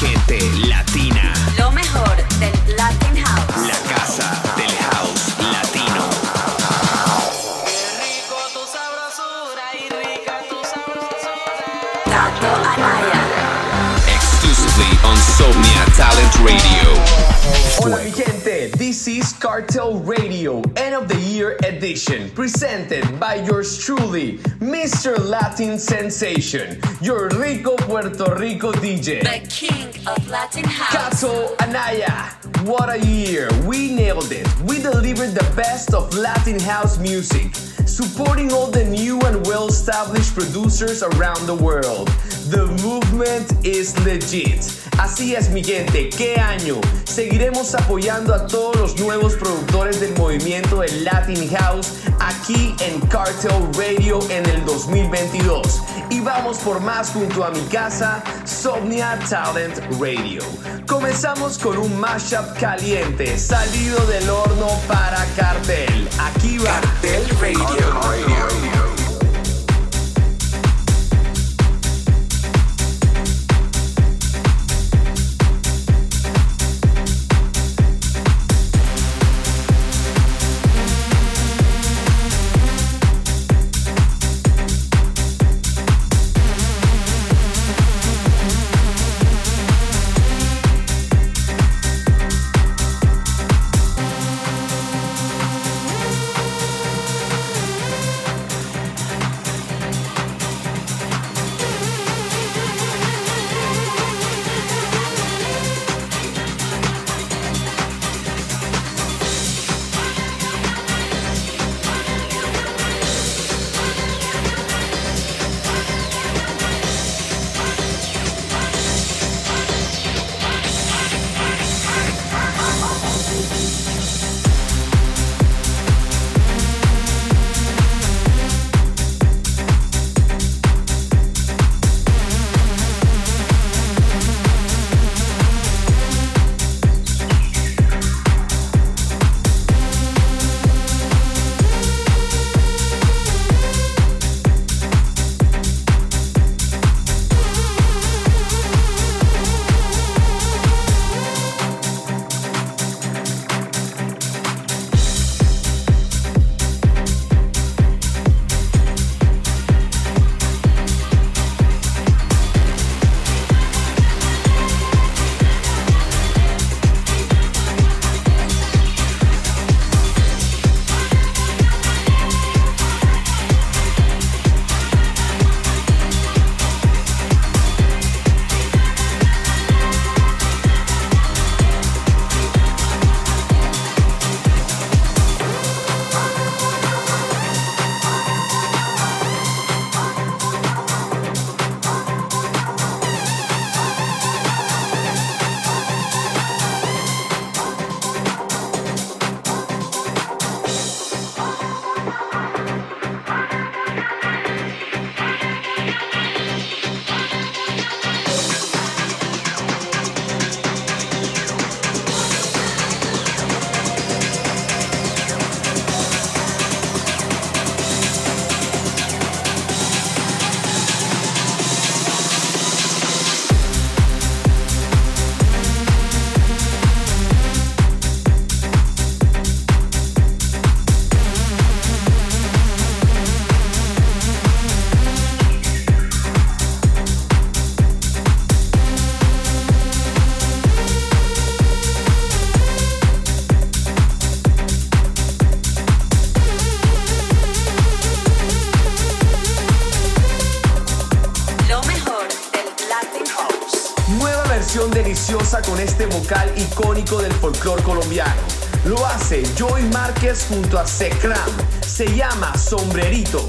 gente latina. Talent Radio. Hola mi gente, this is Cartel Radio End of the Year edition presented by yours truly, Mr. Latin Sensation, your Rico Puerto Rico DJ. The king of Latin House. Kato Anaya, what a year! We nailed it. We delivered the best of Latin house music, supporting all the new and well established producers around the world. The movement is legit. Así es, mi gente, ¿qué año? Seguiremos apoyando a todos los nuevos productores del movimiento del Latin House aquí en Cartel Radio en el 2022. Y vamos por más junto a mi casa, Somnia Talent Radio. Comenzamos con un mashup caliente, salido del horno para cartel. Aquí va. Cartel Radio. Con este vocal icónico del folclore colombiano. Lo hace Joy Márquez junto a Secram. Se llama Sombrerito.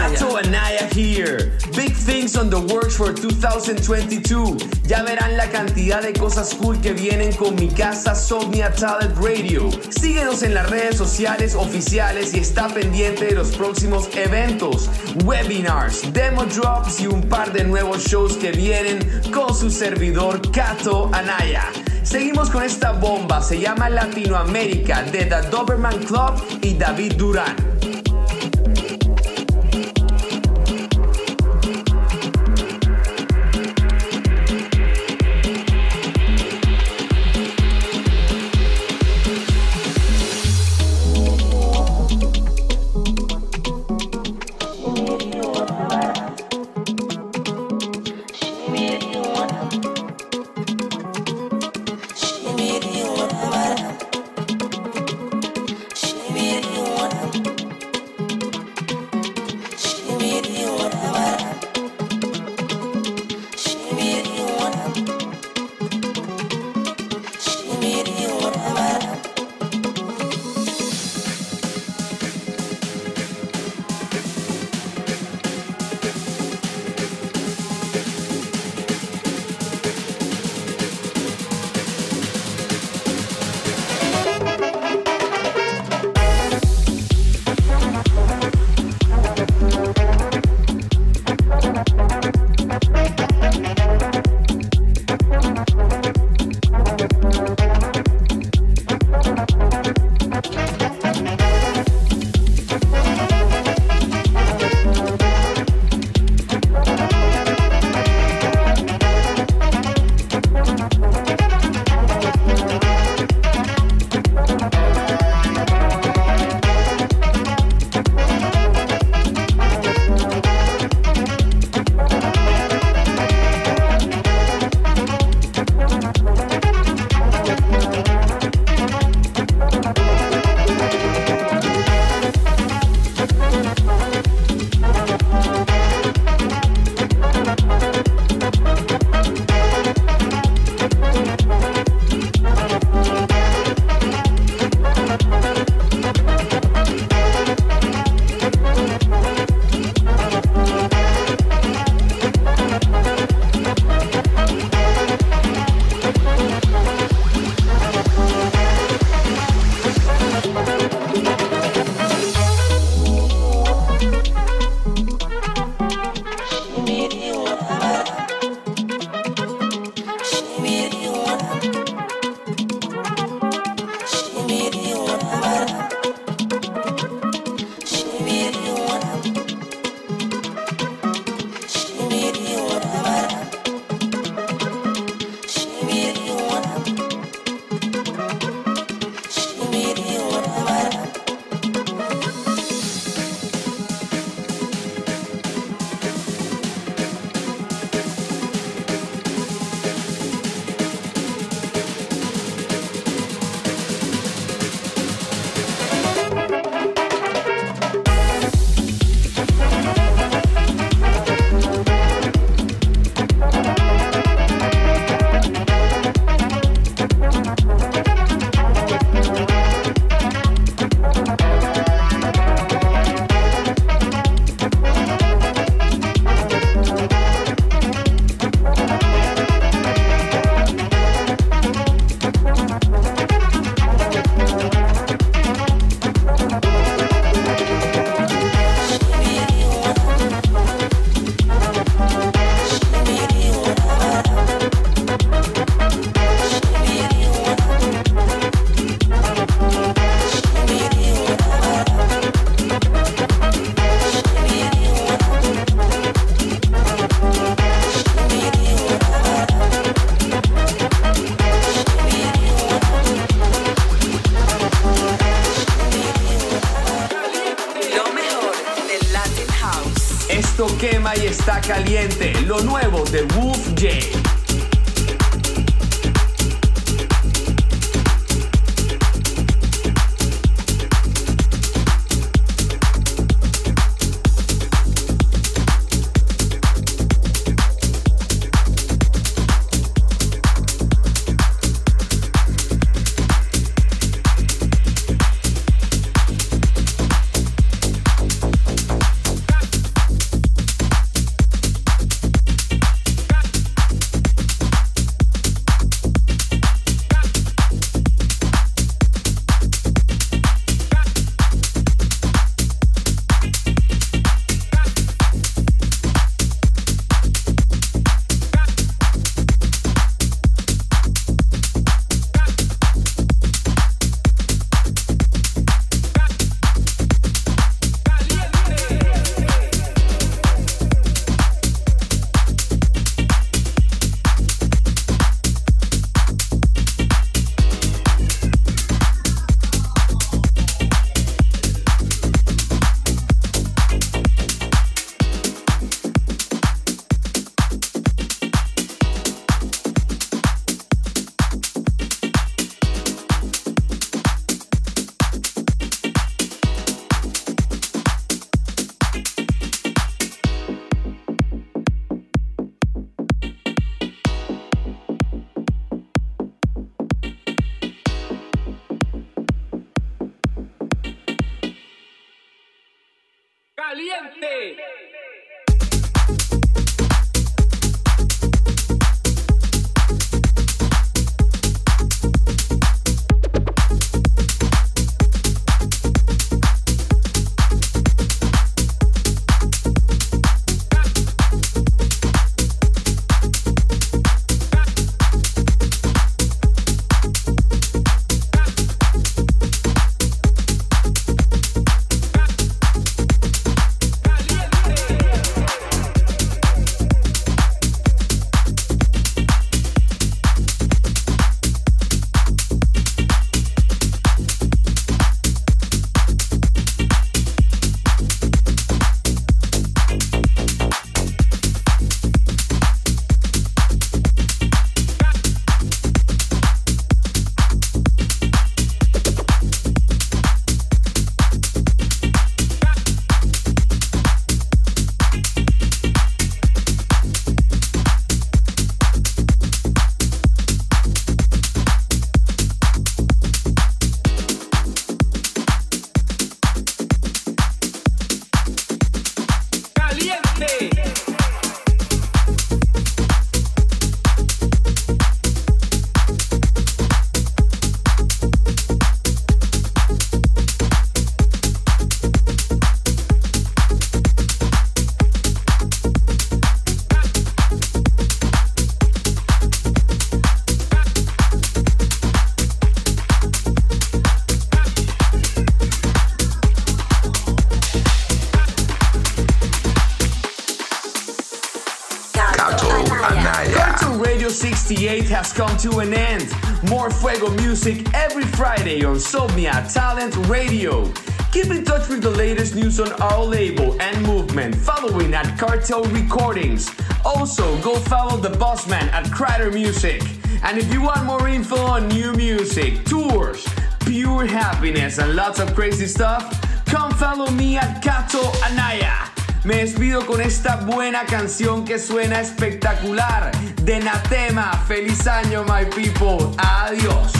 Anaya. Kato Anaya here. Big things on the works for 2022. Ya verán la cantidad de cosas cool que vienen con mi casa Somnia Talent Radio. Síguenos en las redes sociales oficiales y está pendiente de los próximos eventos, webinars, demo drops y un par de nuevos shows que vienen con su servidor Kato Anaya. Seguimos con esta bomba, se llama Latinoamérica de The Doberman Club y David Durán. siguiente. To an end. More Fuego music every Friday on Somnia Talent Radio. Keep in touch with the latest news on our label and movement following at Cartel Recordings. Also, go follow the bossman at Crider Music. And if you want more info on new music, tours, pure happiness, and lots of crazy stuff, come follow me at Kato Anaya. Me despido con esta buena canción que suena espectacular de Natema. Feliz año, my people. Adiós.